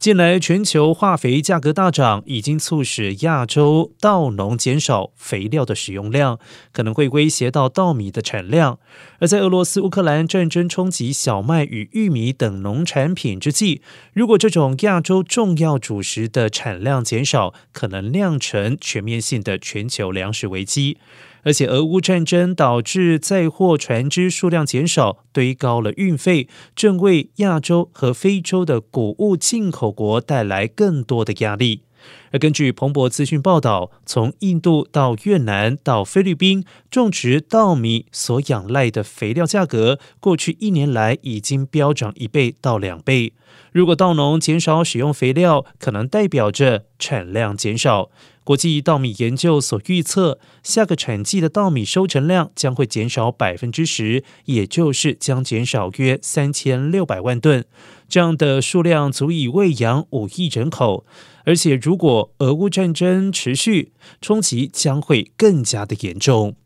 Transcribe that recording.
近来全球化肥价格大涨，已经促使亚洲稻农减少肥料的使用量，可能会威胁到稻米的产量。而在俄罗斯乌克兰战争冲击小麦与玉米等农产品之际，如果这种亚洲重要主食的产量减少，可能酿成全面性的全球粮食危机。而且，俄乌战争导致载货船只数量减少，堆高了运费，正为亚洲和非洲的谷物进口国带来更多的压力。而根据彭博资讯报道，从印度到越南到菲律宾，种植稻米所仰赖的肥料价格，过去一年来已经飙涨一倍到两倍。如果稻农减少使用肥料，可能代表着产量减少。国际稻米研究所预测，下个产季的稻米收成量将会减少百分之十，也就是将减少约三千六百万吨。这样的数量足以喂养五亿人口。而且，如果俄乌战争持续，冲击将会更加的严重。